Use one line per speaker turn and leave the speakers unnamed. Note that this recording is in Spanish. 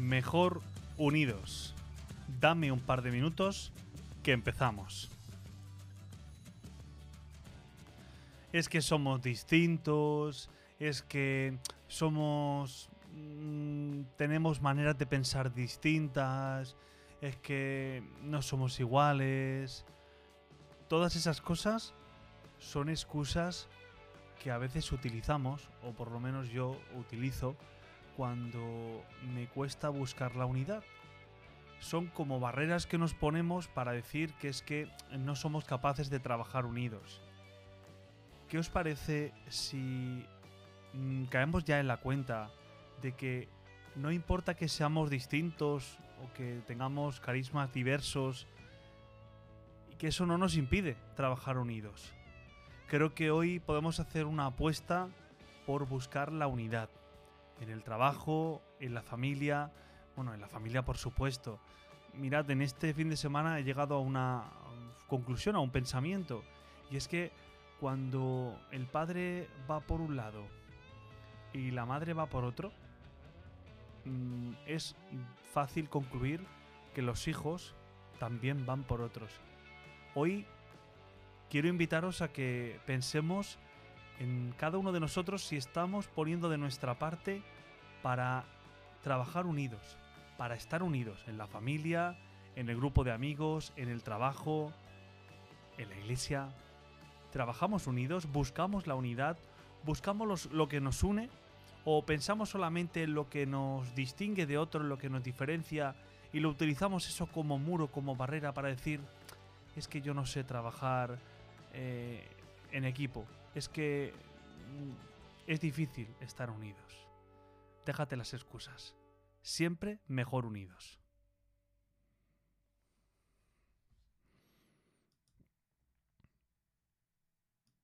Mejor unidos. Dame un par de minutos que empezamos. Es que somos distintos, es que somos... mm, tenemos maneras de pensar distintas, es que no somos iguales. Todas esas cosas son excusas que a veces utilizamos, o por lo menos yo utilizo, cuando cuesta buscar la unidad. Son como barreras que nos ponemos para decir que es que no somos capaces de trabajar unidos. ¿Qué os parece si mm, caemos ya en la cuenta de que no importa que seamos distintos o que tengamos carismas diversos, y que eso no nos impide trabajar unidos? Creo que hoy podemos hacer una apuesta por buscar la unidad. En el trabajo, en la familia, bueno, en la familia por supuesto. Mirad, en este fin de semana he llegado a una conclusión, a un pensamiento. Y es que cuando el padre va por un lado y la madre va por otro, mm, es fácil concluir que los hijos también van por otros. Hoy quiero invitaros a que pensemos en cada uno de nosotros si estamos poniendo de nuestra parte para trabajar unidos, para estar unidos en la familia, en el grupo de amigos, en el trabajo, en la iglesia. ¿Trabajamos unidos? ¿Buscamos la unidad? ¿Buscamos los- lo que nos une? ¿O pensamos solamente en lo que nos distingue de otro, en lo que nos diferencia y lo utilizamos eso como muro, como barrera para decir, es que yo no sé trabajar eh, en equipo, es que mm, es difícil estar unidos. Déjate las excusas. Siempre mejor unidos.